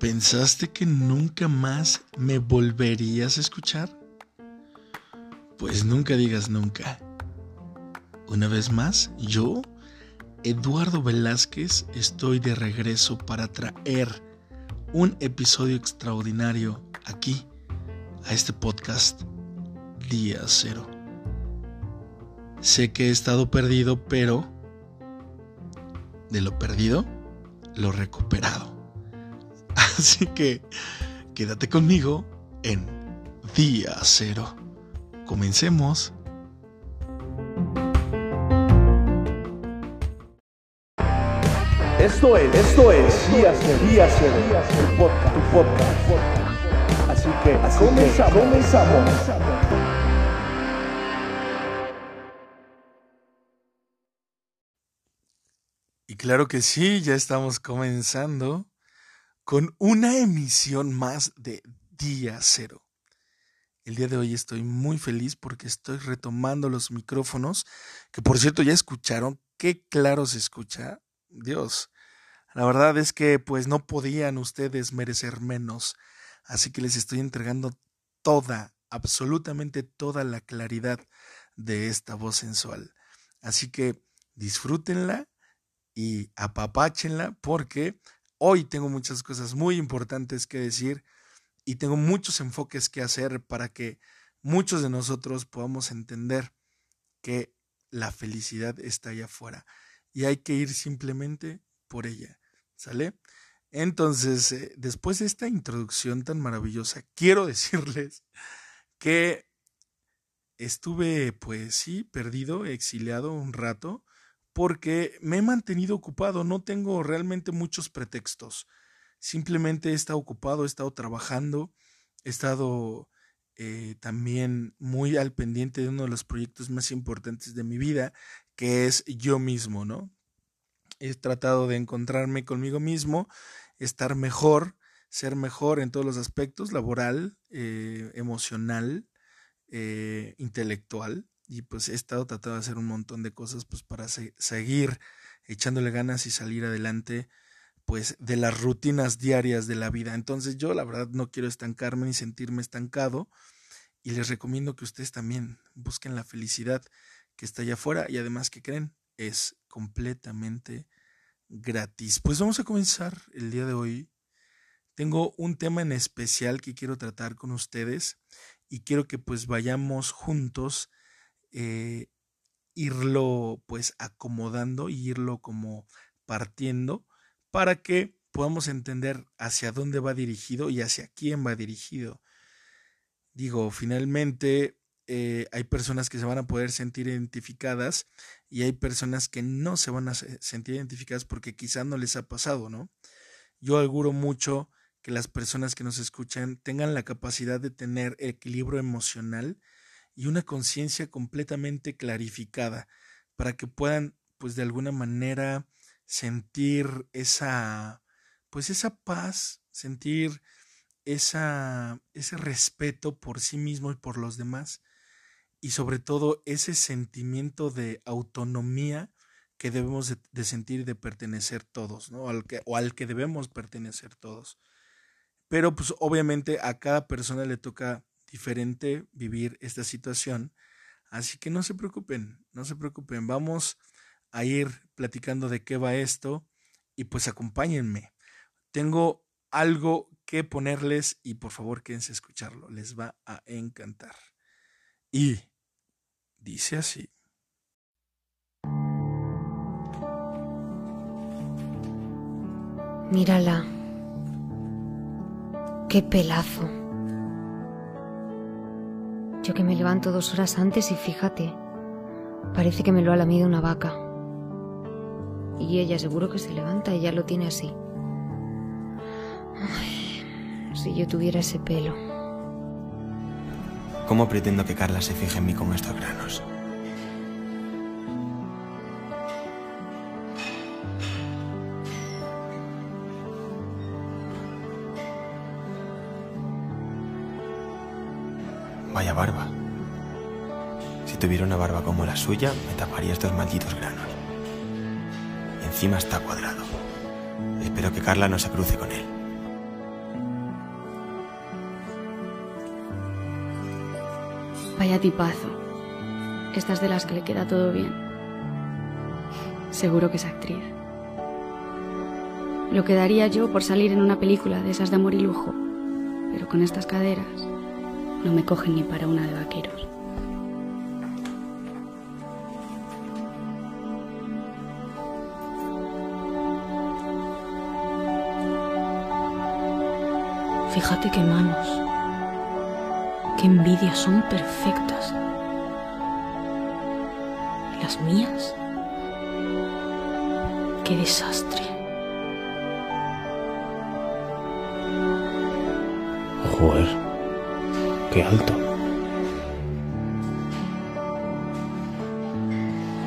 ¿Pensaste que nunca más me volverías a escuchar? Pues nunca digas nunca. Una vez más, yo, Eduardo Velázquez, estoy de regreso para traer un episodio extraordinario aquí, a este podcast Día Cero. Sé que he estado perdido, pero de lo perdido, lo recuperado. Así que quédate conmigo en Día Cero. Comencemos. Esto es, esto es Día Cero, Día Cero, tu podcast, tu podcast. Así que, así comenzamos, que comenzamos. Claro que sí, ya estamos comenzando con una emisión más de Día Cero. El día de hoy estoy muy feliz porque estoy retomando los micrófonos, que por cierto ya escucharon, qué claro se escucha. Dios, la verdad es que pues no podían ustedes merecer menos, así que les estoy entregando toda, absolutamente toda la claridad de esta voz sensual. Así que disfrútenla y apapáchenla porque Hoy tengo muchas cosas muy importantes que decir y tengo muchos enfoques que hacer para que muchos de nosotros podamos entender que la felicidad está allá afuera y hay que ir simplemente por ella. ¿Sale? Entonces, eh, después de esta introducción tan maravillosa, quiero decirles que estuve, pues sí, perdido, exiliado un rato porque me he mantenido ocupado, no tengo realmente muchos pretextos. Simplemente he estado ocupado, he estado trabajando, he estado eh, también muy al pendiente de uno de los proyectos más importantes de mi vida, que es yo mismo, ¿no? He tratado de encontrarme conmigo mismo, estar mejor, ser mejor en todos los aspectos, laboral, eh, emocional, eh, intelectual y pues he estado tratando de hacer un montón de cosas pues para seguir echándole ganas y salir adelante pues de las rutinas diarias de la vida. Entonces yo la verdad no quiero estancarme ni sentirme estancado y les recomiendo que ustedes también busquen la felicidad que está allá afuera y además que creen es completamente gratis. Pues vamos a comenzar el día de hoy. Tengo un tema en especial que quiero tratar con ustedes y quiero que pues vayamos juntos eh, irlo pues acomodando y irlo como partiendo para que podamos entender hacia dónde va dirigido y hacia quién va dirigido. Digo, finalmente eh, hay personas que se van a poder sentir identificadas y hay personas que no se van a sentir identificadas porque quizá no les ha pasado, ¿no? Yo auguro mucho que las personas que nos escuchan tengan la capacidad de tener equilibrio emocional y una conciencia completamente clarificada para que puedan pues de alguna manera sentir esa pues esa paz, sentir esa ese respeto por sí mismo y por los demás y sobre todo ese sentimiento de autonomía que debemos de, sentir de pertenecer todos, ¿no? Al que, o al que debemos pertenecer todos. Pero pues obviamente a cada persona le toca diferente vivir esta situación. Así que no se preocupen, no se preocupen. Vamos a ir platicando de qué va esto y pues acompáñenme. Tengo algo que ponerles y por favor quédense a escucharlo, les va a encantar. Y dice así. Mírala. Qué pelazo. Yo que me levanto dos horas antes y fíjate, parece que me lo ha lamido una vaca. Y ella seguro que se levanta y ya lo tiene así. si yo tuviera ese pelo. ¿Cómo pretendo que Carla se fije en mí con estos granos? Vaya barba. Si tuviera una barba como la suya, me taparía estos malditos granos. Y encima está cuadrado. Espero que Carla no se cruce con él. Vaya tipazo. Estas de las que le queda todo bien. Seguro que es actriz. Lo que daría yo por salir en una película de esas de amor y lujo. Pero con estas caderas no me cogen ni para una de vaqueros. Fíjate qué manos. Qué envidia, son perfectas. ¿Y las mías? Qué desastre. Joder, alto.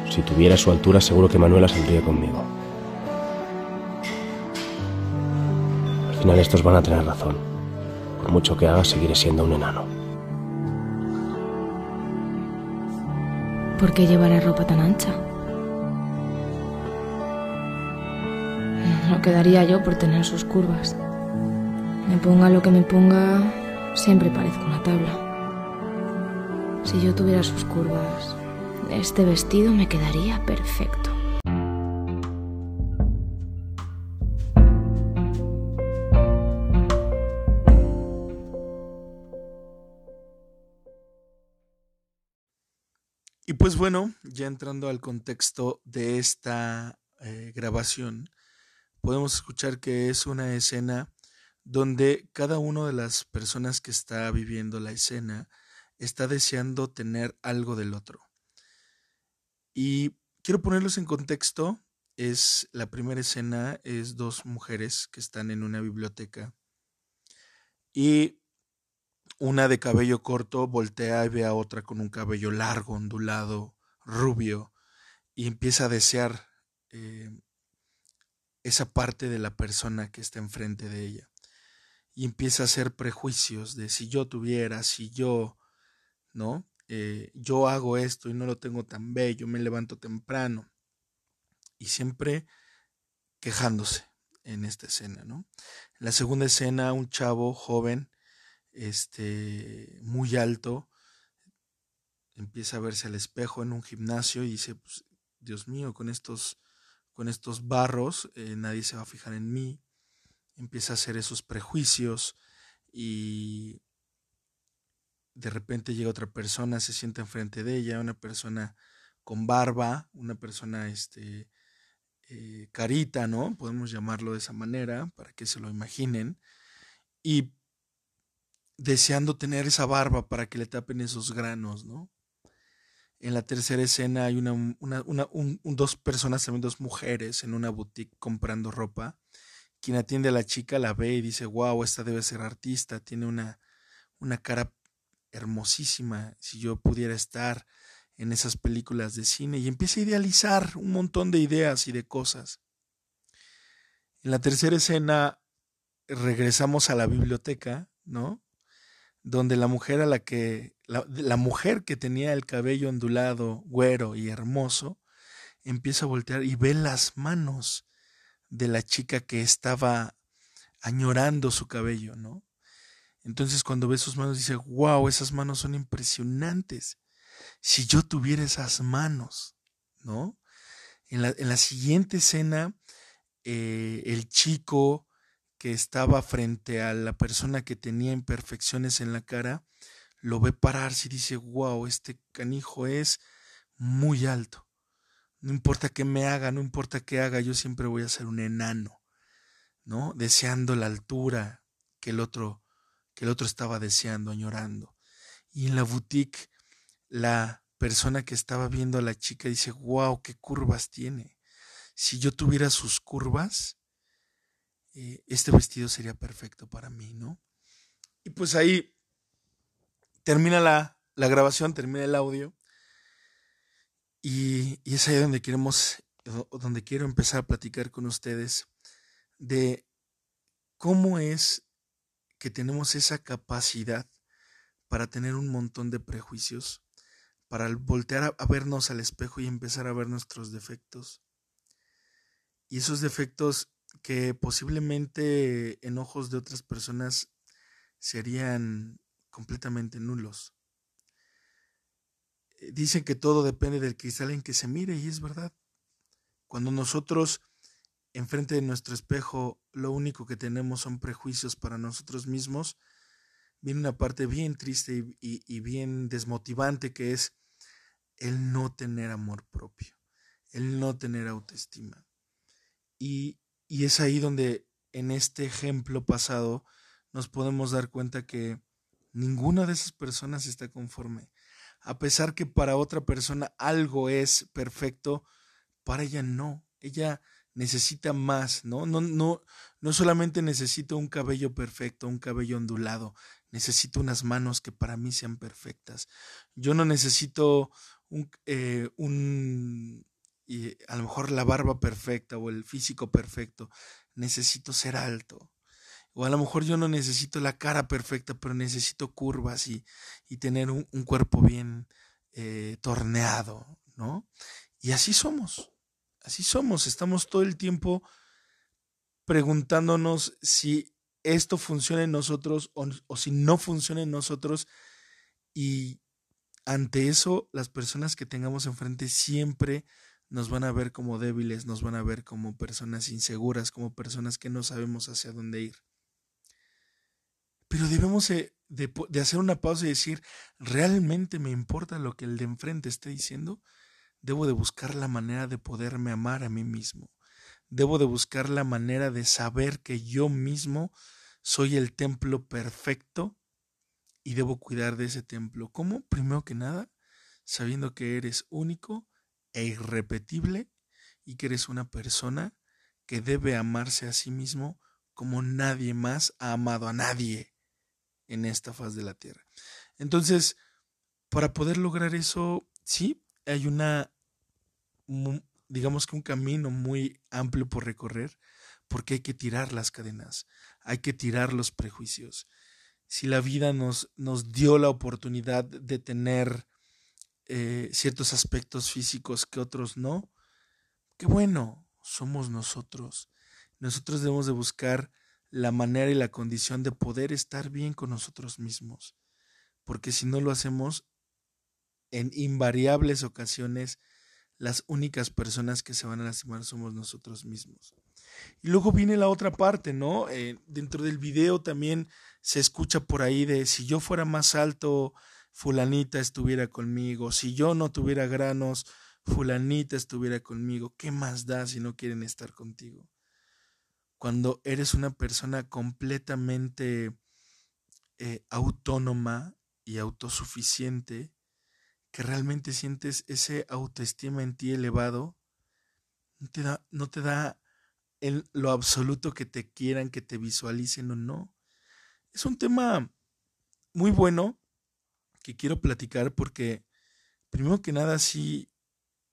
Si tuviera su altura, seguro que Manuela saldría conmigo. Al final estos van a tener razón. Por mucho que haga, seguiré siendo un enano. ¿Por qué llevará ropa tan ancha? No quedaría yo por tener sus curvas. Me ponga lo que me ponga, siempre parezco una tabla. Si yo tuviera sus curvas, este vestido me quedaría perfecto. Y pues bueno, ya entrando al contexto de esta eh, grabación, podemos escuchar que es una escena donde cada una de las personas que está viviendo la escena está deseando tener algo del otro. Y quiero ponerlos en contexto. Es la primera escena, es dos mujeres que están en una biblioteca y una de cabello corto voltea y ve a otra con un cabello largo, ondulado, rubio, y empieza a desear eh, esa parte de la persona que está enfrente de ella. Y empieza a hacer prejuicios de si yo tuviera, si yo, ¿no? Eh, yo hago esto y no lo tengo tan bello, me levanto temprano. Y siempre quejándose en esta escena, ¿no? En la segunda escena, un chavo joven, este, muy alto, empieza a verse al espejo en un gimnasio y dice, pues, Dios mío, con estos, con estos barros eh, nadie se va a fijar en mí. Empieza a hacer esos prejuicios y de repente llega otra persona, se sienta enfrente de ella, una persona con barba, una persona este, eh, carita, ¿no? Podemos llamarlo de esa manera para que se lo imaginen. Y deseando tener esa barba para que le tapen esos granos, ¿no? En la tercera escena hay una, una, una un, dos personas, también dos mujeres en una boutique comprando ropa. Quien atiende a la chica la ve y dice, wow, esta debe ser artista, tiene una, una cara hermosísima, si yo pudiera estar en esas películas de cine y empieza a idealizar un montón de ideas y de cosas. En la tercera escena regresamos a la biblioteca, ¿no? donde la mujer a la que la, la, mujer que tenía el cabello ondulado, güero y hermoso, empieza a voltear y ve las manos de la chica que estaba añorando su cabello, ¿no? Entonces cuando ve sus manos dice, wow, esas manos son impresionantes. Si yo tuviera esas manos, ¿no? En la, en la siguiente escena, eh, el chico que estaba frente a la persona que tenía imperfecciones en la cara, lo ve pararse y dice, wow, este canijo es muy alto. No importa qué me haga, no importa qué haga, yo siempre voy a ser un enano, ¿no? Deseando la altura que el otro, que el otro estaba deseando, añorando. Y en la boutique, la persona que estaba viendo a la chica dice, wow, qué curvas tiene. Si yo tuviera sus curvas, eh, este vestido sería perfecto para mí, ¿no? Y pues ahí termina la, la grabación, termina el audio. Y, es ahí donde queremos, donde quiero empezar a platicar con ustedes de cómo es que tenemos esa capacidad para tener un montón de prejuicios, para voltear a vernos al espejo y empezar a ver nuestros defectos. Y esos defectos que posiblemente en ojos de otras personas serían completamente nulos. Eh, dicen que todo depende del cristal en que se mire y es verdad. Cuando nosotros enfrente de nuestro espejo lo único que tenemos son prejuicios para nosotros mismos, viene una parte bien triste y, y, bien desmotivante que es el no tener amor propio, el no tener autoestima. Y, y es ahí donde en este ejemplo pasado nos podemos dar cuenta que ninguna de esas personas está conforme. A pesar que para otra persona algo es perfecto, para ella no. Ella necesita más, ¿no? No, no, no solamente necesito un cabello perfecto, un cabello ondulado, necesito unas manos que para mí sean perfectas. Yo no necesito un, eh, un y a lo mejor la barba perfecta o el físico perfecto. Necesito ser alto. O a lo mejor yo no necesito la cara perfecta, pero necesito curvas y, y tener un, cuerpo bien eh, torneado, ¿no? Y así somos, así somos. Estamos todo el tiempo preguntándonos si esto funciona en nosotros o, o si no funciona en nosotros. Y ante eso, las personas que tengamos enfrente siempre nos van a ver como débiles, nos van a ver como personas inseguras, como personas que no sabemos hacia dónde ir. Pero debemos de, hacer una pausa y decir, ¿realmente me importa lo que el de enfrente esté diciendo? Debo de buscar la manera de poderme amar a mí mismo. Debo de buscar la manera de saber que yo mismo soy el templo perfecto y debo cuidar de ese templo. ¿Cómo? Primero que nada, sabiendo que eres único e irrepetible y que eres una persona que debe amarse a sí mismo como nadie más ha amado a nadie en esta faz de la tierra. Entonces, para poder lograr eso, sí, hay una, digamos que un camino muy amplio por recorrer, porque hay que tirar las cadenas, hay que tirar los prejuicios. Si la vida nos, nos dio la oportunidad de tener eh, ciertos aspectos físicos que otros no, qué bueno, somos nosotros. Nosotros debemos de buscar la manera y la condición de poder estar bien con nosotros mismos, porque si no lo hacemos, en invariables ocasiones, las únicas personas que se van a lastimar somos nosotros mismos. Y luego viene la otra parte, ¿no? Eh, dentro del video también se escucha por ahí de si yo fuera más alto, fulanita estuviera conmigo, si yo no tuviera granos, fulanita estuviera conmigo, ¿qué más da si no quieren estar contigo? Cuando eres una persona completamente eh, autónoma y autosuficiente, que realmente sientes ese autoestima en ti elevado, no te da, no te da en lo absoluto que te quieran, que te visualicen o no. Es un tema muy bueno que quiero platicar porque, primero que nada, sí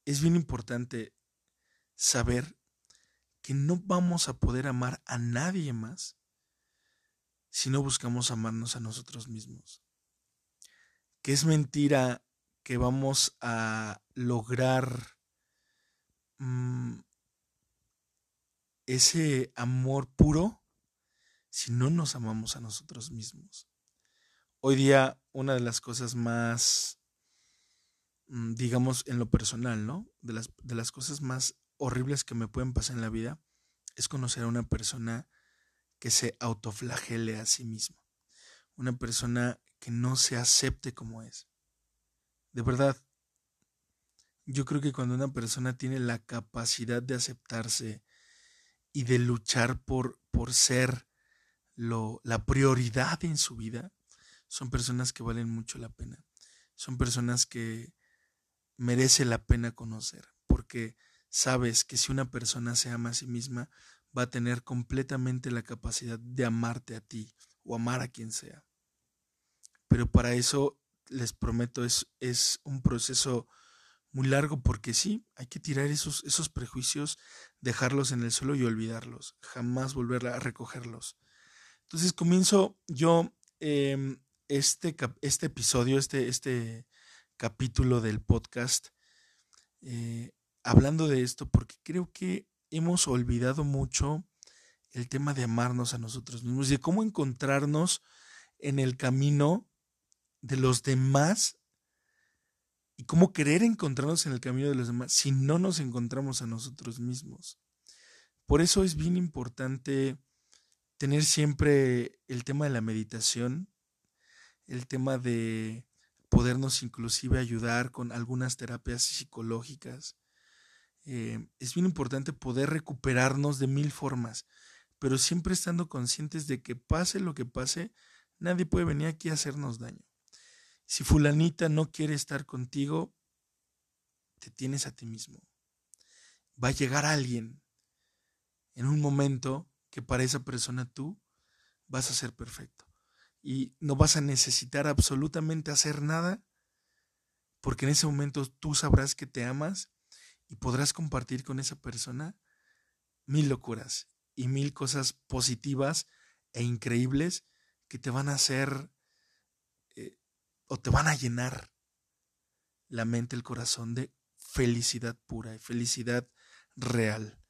es bien importante saber que no vamos a poder amar a nadie más si no buscamos amarnos a nosotros mismos. Que es mentira que vamos a lograr mmm, ese amor puro si no nos amamos a nosotros mismos. Hoy día una de las cosas más, mm, digamos, en lo personal, ¿no? De las, de las cosas más horribles que me pueden pasar en la vida es conocer a una persona que se autoflagele a sí misma. Una persona que no se acepte como es. De verdad, yo creo que cuando una persona tiene la capacidad de aceptarse y de luchar por, por ser lo, la prioridad en su vida, son personas que valen mucho la pena. Son personas que merece la pena conocer, porque sabes que si una persona se ama a sí misma, va a tener completamente la capacidad de amarte a ti o amar a quien sea. Pero para eso, les prometo, es, es un proceso muy largo porque sí, hay que tirar esos, esos prejuicios, dejarlos en el suelo y olvidarlos, jamás volver a recogerlos. Entonces comienzo yo eh, este, este episodio, este, este capítulo del podcast eh, hablando de esto porque creo que hemos olvidado mucho el tema de amarnos a nosotros mismos y de cómo encontrarnos en el camino de los demás y cómo querer encontrarnos en el camino de los demás si no nos encontramos a nosotros mismos. Por eso es bien importante tener siempre el tema de la meditación, el tema de podernos inclusive ayudar con algunas terapias psicológicas. Eh, es bien importante poder recuperarnos de mil formas, pero siempre estando conscientes de que pase lo que pase, nadie puede venir aquí a hacernos daño. Si fulanita no quiere estar contigo, te tienes a ti mismo. Va a llegar alguien en un momento que para esa persona tú vas a ser perfecto. Y no vas a necesitar absolutamente hacer nada, porque en ese momento tú sabrás que te amas y podrás compartir con esa persona mil locuras y mil cosas positivas e increíbles que te van a hacer o te van a llenar la mente, el corazón de felicidad pura y felicidad real.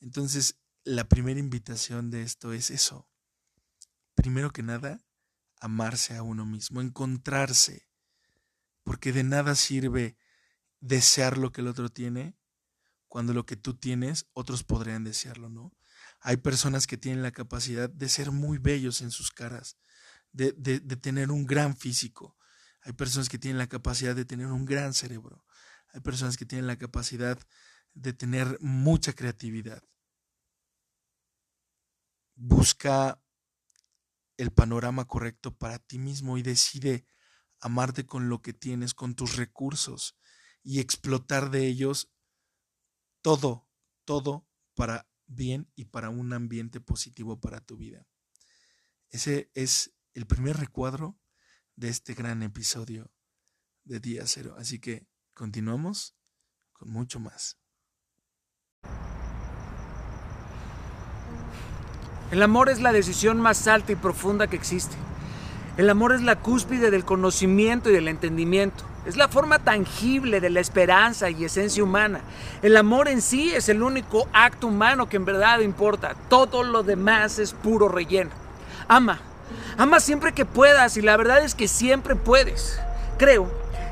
Entonces, la primera invitación de esto es eso. Primero que nada, amarse a uno mismo, encontrarse, porque de nada sirve desear lo que el otro tiene cuando lo que tú tienes otros podrían desearlo, ¿no? Hay personas que tienen la capacidad de ser muy bellos en sus caras, de, de, tener un gran físico, hay personas que tienen la capacidad de tener un gran cerebro. Hay personas que tienen la capacidad de tener mucha creatividad. Busca el panorama correcto para ti mismo y decide amarte con lo que tienes, con tus recursos y explotar de ellos todo, todo para bien y para un ambiente positivo para tu vida. Ese es el primer recuadro de este gran episodio de Día Cero. Así que continuamos con mucho más. El amor es la decisión más alta y profunda que existe. El amor es la cúspide del conocimiento y del entendimiento. Es la forma tangible de la esperanza y esencia humana. El amor en sí es el único acto humano que en verdad importa. Todo lo demás es puro relleno. Ama, Ama siempre que puedas y la verdad es que siempre puedes. Creo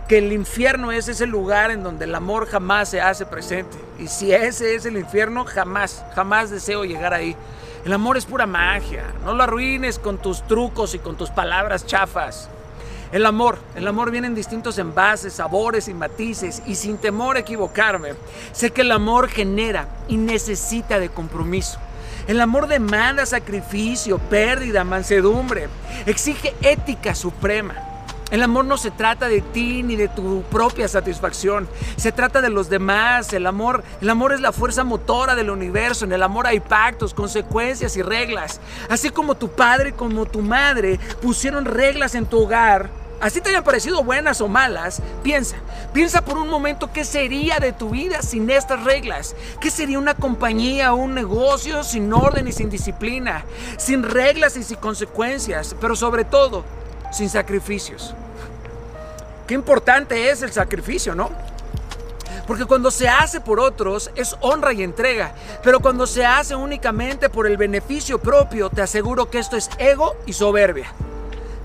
que el infierno es ese lugar en donde el amor jamás se hace presente. Y si ese es el infierno, jamás, jamás deseo llegar ahí. El amor es pura magia. No lo arruines con tus trucos y con tus palabras chafas. El amor, el amor viene en distintos envases, sabores y matices y sin temor a equivocarme, sé que el amor genera y necesita de compromiso. El amor demanda sacrificio, pérdida, mansedumbre. Exige ética suprema. El amor no se trata de ti ni de tu propia satisfacción. Se trata de los demás. El amor, el amor es la fuerza motora del universo. En el amor hay pactos, consecuencias y reglas. Así como tu padre y como tu madre pusieron reglas en tu hogar, Así te hayan parecido buenas o malas, piensa, piensa por un momento qué sería de tu vida sin estas reglas. ¿Qué sería una compañía o un negocio sin orden y sin disciplina? Sin reglas y sin consecuencias, pero sobre todo, sin sacrificios. Qué importante es el sacrificio, ¿no? Porque cuando se hace por otros es honra y entrega, pero cuando se hace únicamente por el beneficio propio, te aseguro que esto es ego y soberbia.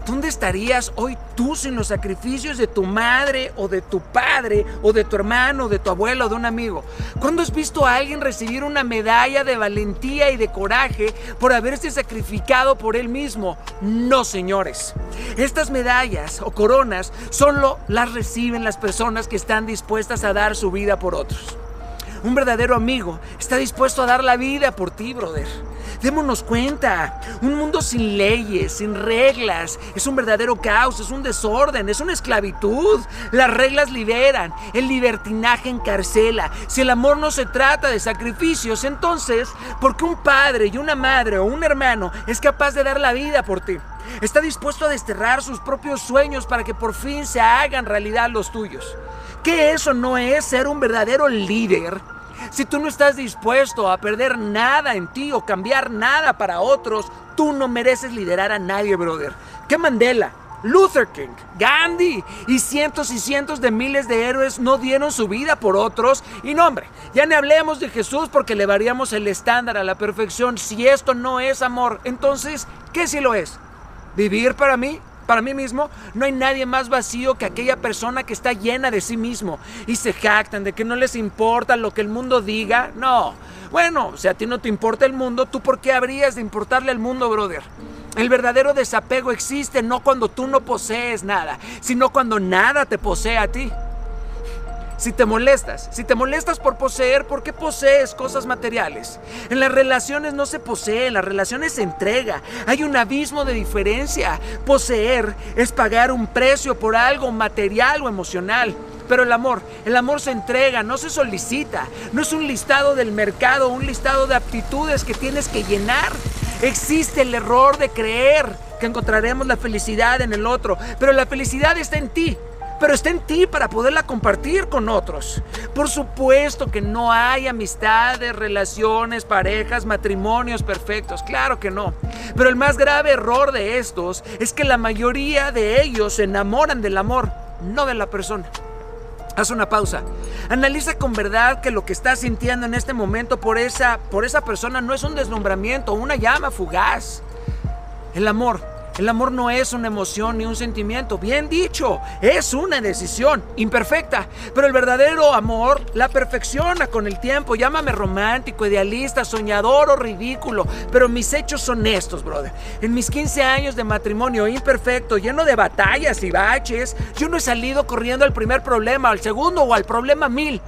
¿Dónde estarías hoy tú sin los sacrificios de tu madre o de tu padre o de tu hermano, de tu abuelo o de un amigo? ¿Cuándo has visto a alguien recibir una medalla de valentía y de coraje por haberse sacrificado por él mismo? No, señores. Estas medallas o coronas solo las reciben las personas que están dispuestas a dar su vida por otros. Un verdadero amigo está dispuesto a dar la vida por ti, brother. Démonos cuenta, un mundo sin leyes, sin reglas, es un verdadero caos, es un desorden, es una esclavitud. Las reglas liberan, el libertinaje encarcela. Si el amor no se trata de sacrificios, entonces, ¿por qué un padre y una madre o un hermano es capaz de dar la vida por ti? Está dispuesto a desterrar sus propios sueños para que por fin se hagan realidad los tuyos. ¿Qué eso no es ser un verdadero líder? Si tú no estás dispuesto a perder nada en ti o cambiar nada para otros, tú no mereces liderar a nadie, brother. ¿Qué Mandela? Luther King, Gandhi y cientos y cientos de miles de héroes no dieron su vida por otros. Y no, hombre, ya ni hablemos de Jesús porque le variamos el estándar a la perfección. Si esto no es amor, entonces, ¿qué si lo es? ¿Vivir para mí? Para mí mismo, no hay nadie más vacío que aquella persona que está llena de sí mismo y se jactan de que no les importa lo que el mundo diga. No. Bueno, si a ti no te importa el mundo, ¿tú por qué habrías de importarle al mundo, brother? El verdadero desapego existe no cuando tú no posees nada, sino cuando nada te posee a ti. Si te molestas, si te molestas por poseer, ¿por qué posees cosas materiales? En las relaciones no se posee, en las relaciones se entrega. Hay un abismo de diferencia. Poseer es pagar un precio por algo material o emocional. Pero el amor, el amor se entrega, no se solicita. No es un listado del mercado, un listado de aptitudes que tienes que llenar. Existe el error de creer que encontraremos la felicidad en el otro, pero la felicidad está en ti pero está en ti para poderla compartir con otros. Por supuesto que no hay amistades, relaciones, parejas, matrimonios perfectos, claro que no. Pero el más grave error de estos es que la mayoría de ellos se enamoran del amor, no de la persona. Haz una pausa. Analiza con verdad que lo que estás sintiendo en este momento por esa, por esa persona no es un deslumbramiento, una llama fugaz. El amor el amor no es una emoción ni un sentimiento, bien dicho, es una decisión imperfecta, pero el verdadero amor la perfecciona con el tiempo. Llámame romántico, idealista, soñador o ridículo, pero mis hechos son estos, brother. En mis 15 años de matrimonio imperfecto, lleno de batallas y baches, yo no he salido corriendo al primer problema, al segundo o al problema mil.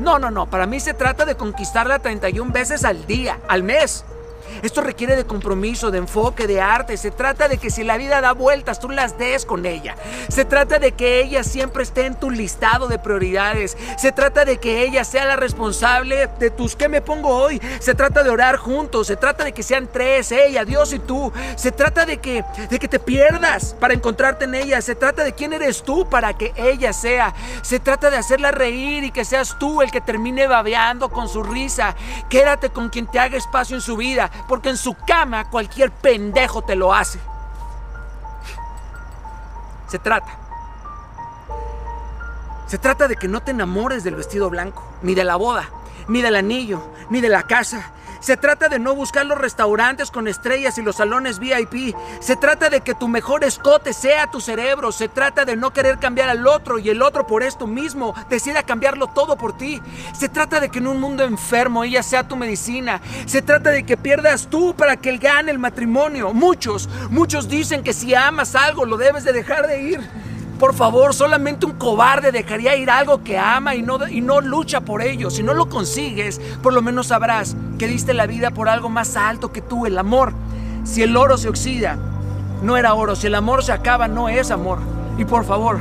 No, no, no, para mí se trata de conquistarla 31 veces al día, al mes. Esto requiere de compromiso, de enfoque, de arte. Se trata de que si la vida da vueltas, tú las des con ella. Se trata de que ella siempre esté en tu listado de prioridades. Se trata de que ella sea la responsable de tus ¿qué me pongo hoy? Se trata de orar juntos. Se trata de que sean tres, ella, Dios y tú. Se trata de que, de que te pierdas para encontrarte en ella. Se trata de quién eres tú para que ella sea. Se trata de hacerla reír y que seas tú el que termine babeando con su risa. Quédate con quien te haga espacio en su vida porque en su cama cualquier pendejo te lo hace. Se trata. Se trata de que no te enamores del vestido blanco, ni de la boda, ni del anillo, ni de la casa, se trata de no buscar los restaurantes con estrellas y los salones VIP. Se trata de que tu mejor escote sea tu cerebro. Se trata de no querer cambiar al otro y el otro por esto mismo decida cambiarlo todo por ti. Se trata de que en un mundo enfermo ella sea tu medicina. Se trata de que pierdas tú para que él gane el matrimonio. Muchos, muchos dicen que si amas algo lo debes de dejar de ir. Por favor, solamente un cobarde dejaría ir algo que ama y no, y no lucha por ello. Si no lo consigues, por lo menos sabrás que diste la vida por algo más alto que tú, el amor. Si el oro se oxida, no era oro. Si el amor se acaba, no es amor. Y por favor,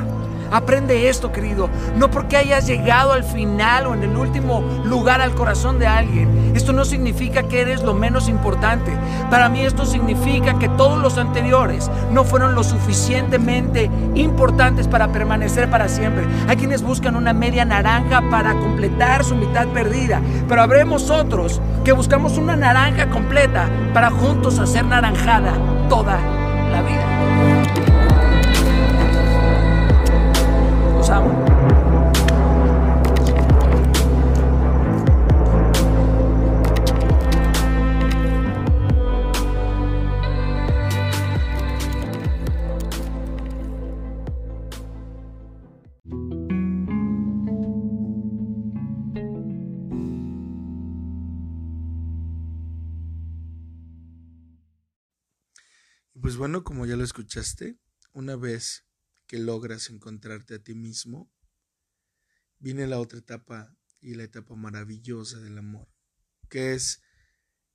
Aprende esto, querido. No porque hayas llegado al final o en el último lugar al corazón de alguien. Esto no significa que eres lo menos importante. Para mí esto significa que todos los anteriores no fueron lo suficientemente importantes para permanecer para siempre. Hay quienes buscan una media naranja para completar su mitad perdida. Pero habremos otros que buscamos una naranja completa para juntos hacer naranjada toda bueno, como ya lo escuchaste, una vez que logras encontrarte a ti mismo, viene la otra etapa y la etapa maravillosa del amor, que es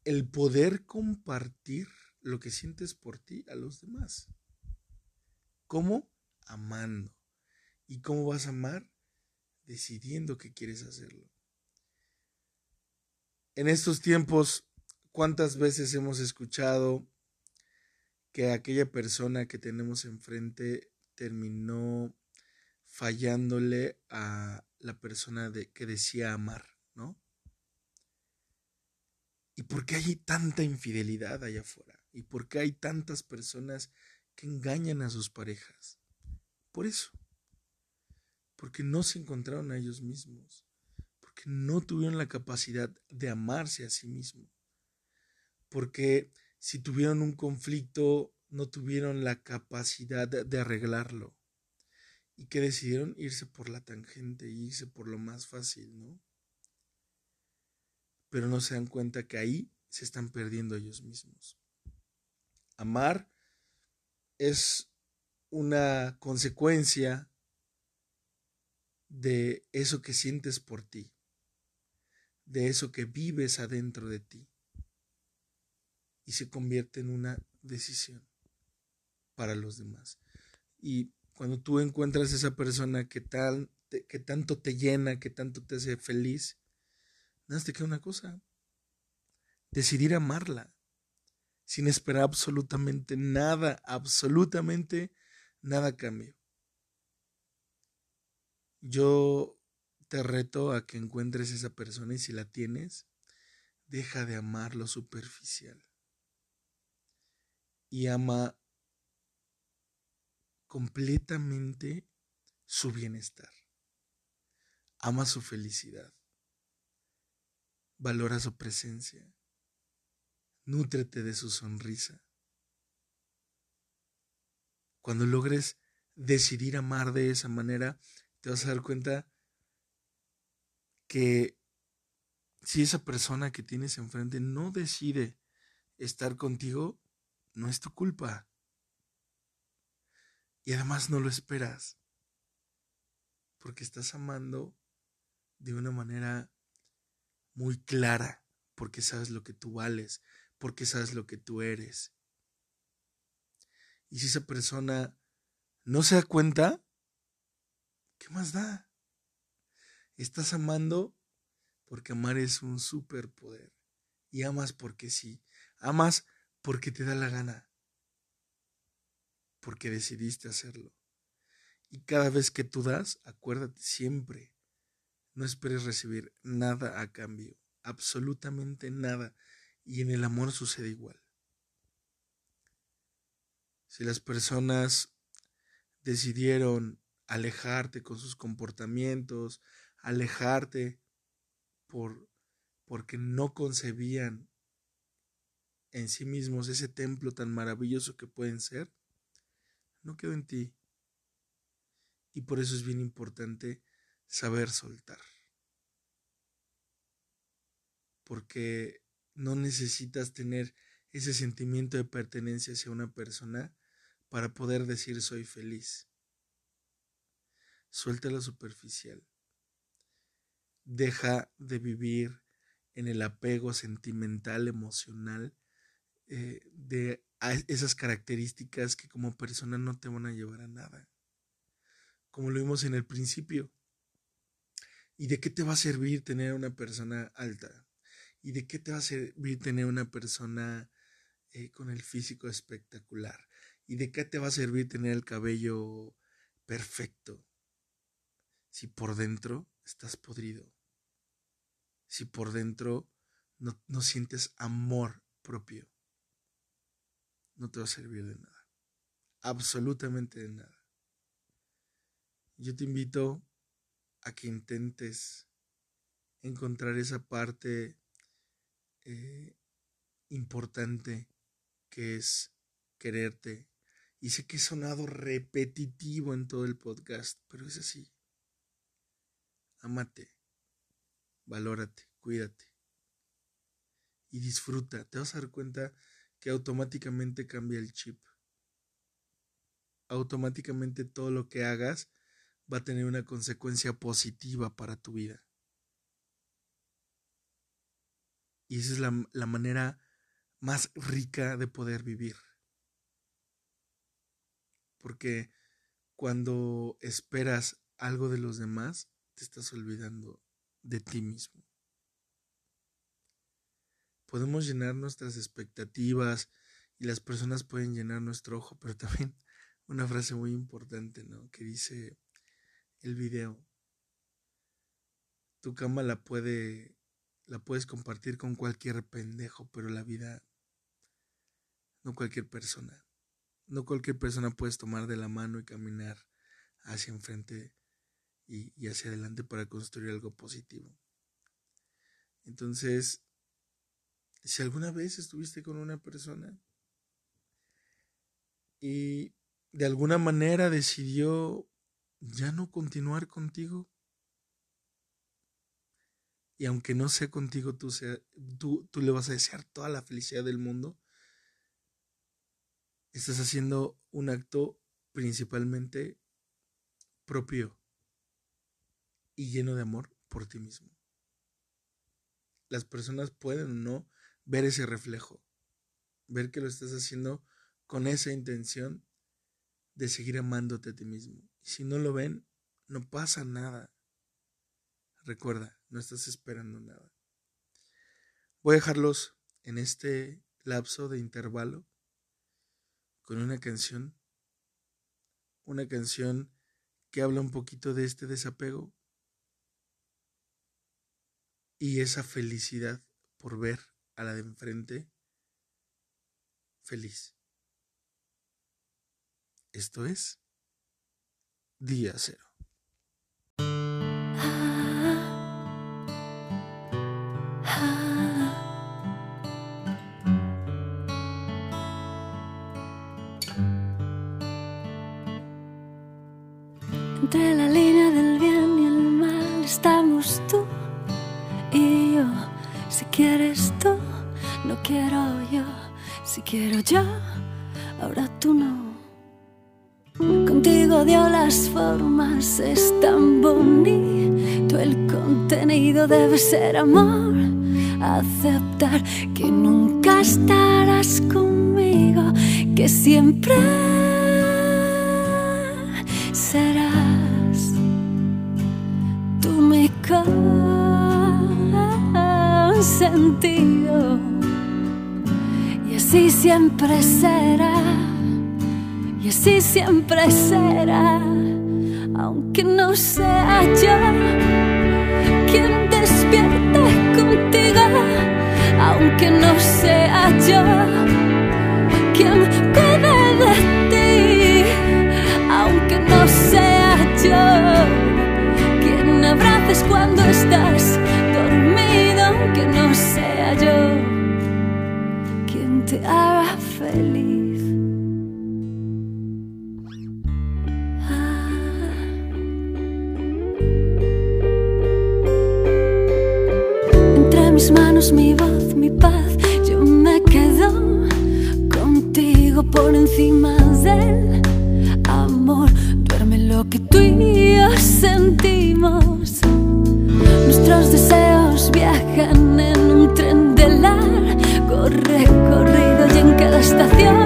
el poder compartir lo que sientes por ti a los demás. ¿Cómo? Amando. ¿Y cómo vas a amar? Decidiendo que quieres hacerlo. En estos tiempos, ¿cuántas veces hemos escuchado que aquella persona que tenemos enfrente terminó fallándole a la persona que decía amar, ¿no? ¿Y por qué hay tanta infidelidad allá afuera? ¿Y por qué hay tantas personas que engañan a sus parejas. Por eso. Porque no se encontraron a ellos mismos. Porque no tuvieron la capacidad de amarse a sí mismos. Porque si tuvieron un conflicto, no tuvieron la capacidad de arreglarlo. Y que decidieron irse por la tangente, irse por lo más fácil, ¿no? Pero no se dan cuenta que ahí se están perdiendo ellos mismos. Amar es una consecuencia de eso que sientes por ti, de eso que vives adentro de ti, y se convierte en una decisión para los demás. Y cuando tú encuentras esa persona que, que tanto te llena, que tanto te hace feliz, nada te queda una cosa, decidir amarla sin esperar absolutamente nada, absolutamente nada cambio. Yo te reto a que encuentres esa persona y si la tienes, deja de amar lo superficial y ama completamente su bienestar. Ama su felicidad. Valora su presencia. Nútrete de su sonrisa. Cuando logres decidir amar de esa manera, te vas a dar cuenta que si esa persona que tienes enfrente no decide estar contigo, no es tu culpa. Y además no lo esperas. Porque estás amando de una manera muy clara, porque sabes lo que tú vales, porque sabes lo que tú eres. Y si esa persona no se da cuenta, ¿qué más da? Estás amando porque amar es un superpoder. Y amas porque sí. Amas porque te da la gana. Porque decidiste hacerlo. Y cada vez que tú das, acuérdate siempre, no esperes recibir nada a cambio. Absolutamente nada. Y en el amor sucede igual. Si las personas decidieron alejarte con sus comportamientos, alejarte por porque no concebían en sí mismos ese templo tan maravilloso que pueden ser, no quedó en ti. Y por eso es bien importante saber soltar. Porque no necesitas tener ese sentimiento de pertenencia hacia una persona para poder decir soy feliz. Suelta lo superficial. Deja de vivir en el apego sentimental, emocional, eh, de esas características que como persona no te van a llevar a nada. Como lo vimos en el principio. ¿Y de qué te va a servir tener una persona alta? ¿Y de qué te va a servir tener una persona eh, con el físico espectacular? ¿Y de qué te va a servir tener el cabello perfecto? Si por dentro estás podrido. Si por dentro no, no sientes amor propio. No te va a servir de nada. Absolutamente de nada. Yo te invito a que intentes encontrar esa parte eh, importante que es quererte. Y sé que he sonado repetitivo en todo el podcast, pero es así. Amate, valórate, cuídate y disfruta. Te vas a dar cuenta que automáticamente cambia el chip. Automáticamente todo lo que hagas va a tener una consecuencia positiva para tu vida. Y esa es la, la manera más rica de poder vivir. Porque cuando esperas algo de los demás, te estás olvidando de ti mismo. Podemos llenar nuestras expectativas y las personas pueden llenar nuestro ojo, pero también una frase muy importante, ¿no? Que dice el video. Tu cama la puede la puedes compartir con cualquier pendejo, pero la vida no cualquier persona. No cualquier persona puedes tomar de la mano y caminar hacia enfrente y, y hacia adelante para construir algo positivo. Entonces, si alguna vez estuviste con una persona y de alguna manera decidió ya no continuar contigo, y aunque no sea contigo, tú, tú le vas a desear toda la felicidad del mundo, estás haciendo un acto principalmente propio y lleno de amor por ti mismo. Las personas pueden o no ver ese reflejo, ver que lo estás haciendo con esa intención de seguir amándote a ti mismo. Y si no lo ven, no pasa nada. Recuerda, no estás esperando nada. Voy a dejarlos en este lapso de intervalo con una canción, una canción que habla un poquito de este desapego y esa felicidad por ver a la de enfrente feliz. Esto es Día Cero. Quiero yo. Si quiero yo, ahora tú no. Contigo dio las formas, es tan bonito. El contenido debe ser amor. Aceptar que nunca estarás conmigo, que siempre serás tú mi consentido. Así siempre será, y así siempre será, aunque no sea yo quien despierte contigo, aunque no sea yo quien cuide de ti, aunque no sea yo quien abraces cuando estás dormido, aunque no sea haga feliz. Entre mis manos mi voz, mi paz, yo me quedo contigo por encima del amor. Duerme lo que tú y yo sentimos. Nuestros deseos viajan en un tren de largo estación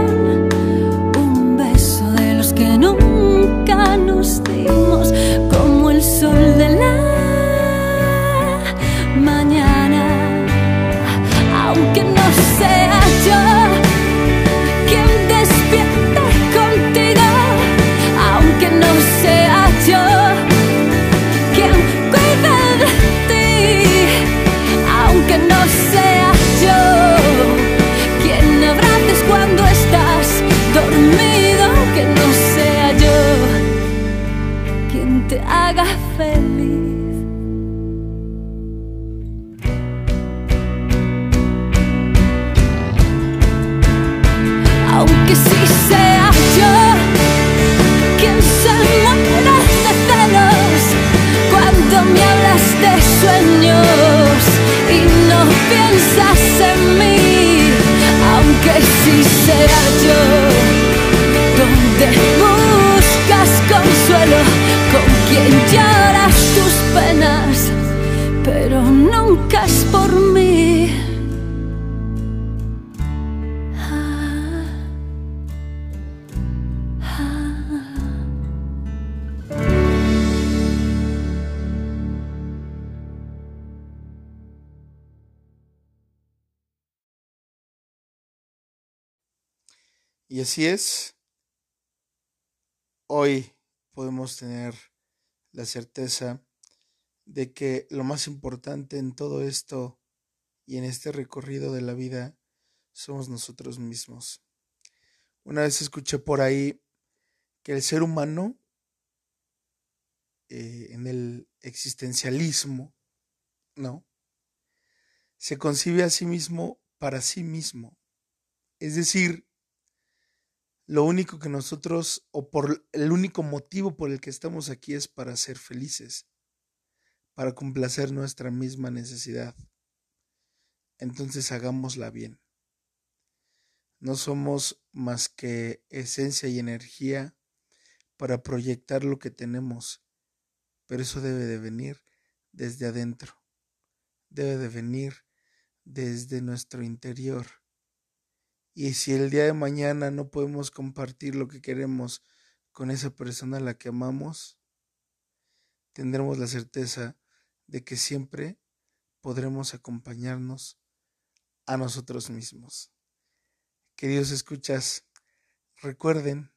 Y así es. Hoy podemos tener la certeza de que lo más importante en todo esto y en este recorrido de la vida somos nosotros mismos. Una vez escuché por ahí que el ser humano eh, en el existencialismo, ¿no? Se concibe a sí mismo para sí mismo. Es decir, lo único que nosotros, o por el único motivo por el que estamos aquí es para ser felices, para complacer nuestra misma necesidad. Entonces hagámosla bien. No somos más que esencia y energía para proyectar lo que tenemos, pero eso debe de venir desde adentro, debe de venir desde nuestro interior. Y si el día de mañana no podemos compartir lo que queremos con esa persona a la que amamos, tendremos la certeza de que siempre podremos acompañarnos a nosotros mismos. Queridos escuchas, recuerden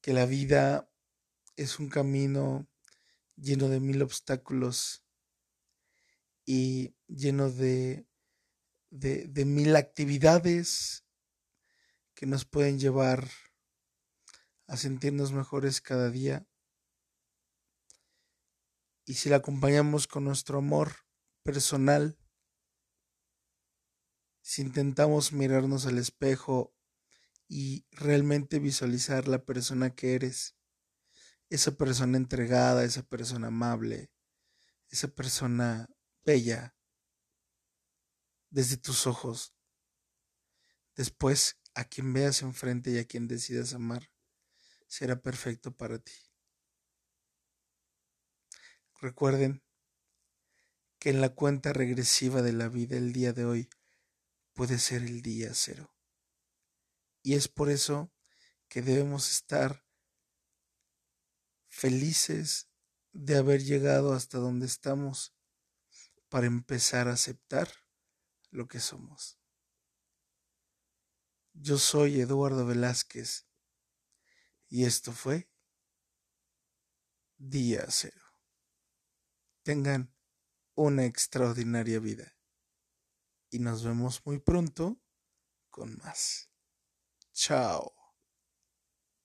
que la vida es un camino lleno de mil obstáculos y lleno de, de, mil actividades que nos pueden llevar a sentirnos mejores cada día. Y si la acompañamos con nuestro amor personal, si intentamos mirarnos al espejo y realmente visualizar la persona que eres, esa persona entregada, esa persona amable, esa persona bella, desde tus ojos. Después, a quien veas enfrente y a quien decidas amar, será perfecto para ti. Recuerden que en la cuenta regresiva de la vida el día de hoy puede ser el día cero. Y es por eso que debemos estar felices de haber llegado hasta donde estamos para empezar a aceptar lo que somos. Yo soy Eduardo Velázquez y esto fue Día Cero. Tengan una extraordinaria vida y nos vemos muy pronto con más. Chao.